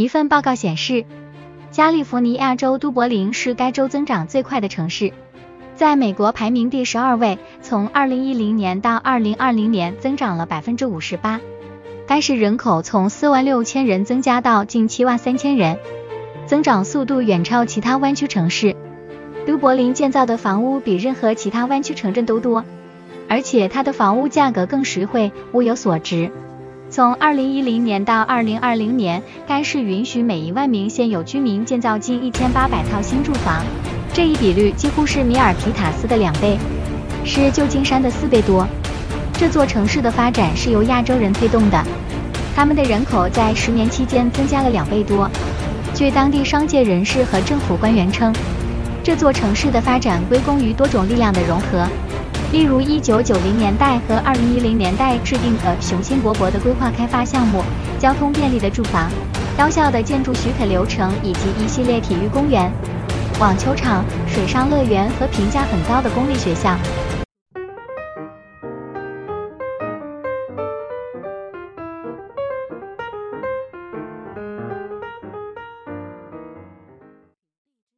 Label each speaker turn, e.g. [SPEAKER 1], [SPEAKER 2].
[SPEAKER 1] 一份报告显示，加利福尼亚州都柏林是该州增长最快的城市，在美国排名第十二位，从二零一零年到二零二零年增长了百分之五十八。该市人口从四万六千人增加到近七万三千人，增长速度远超其他湾区城市。都柏林建造的房屋比任何其他湾区城镇都多，而且它的房屋价格更实惠，物有所值。从二零一零年到二零二零年，该市允许每一万名现有居民建造近一千八百套新住房，这一比率几乎是米尔皮塔斯的两倍，是旧金山的四倍多。这座城市的发展是由亚洲人推动的，他们的人口在十年期间增加了两倍多。据当地商界人士和政府官员称，这座城市的发展归功于多种力量的融合。例如，一九九零年代和二零一零年代制定的雄心勃勃的规划开发项目，交通便利的住房，高效的建筑许可流程，以及一系列体育公园、网球场、水上乐园和评价很高的公立学校。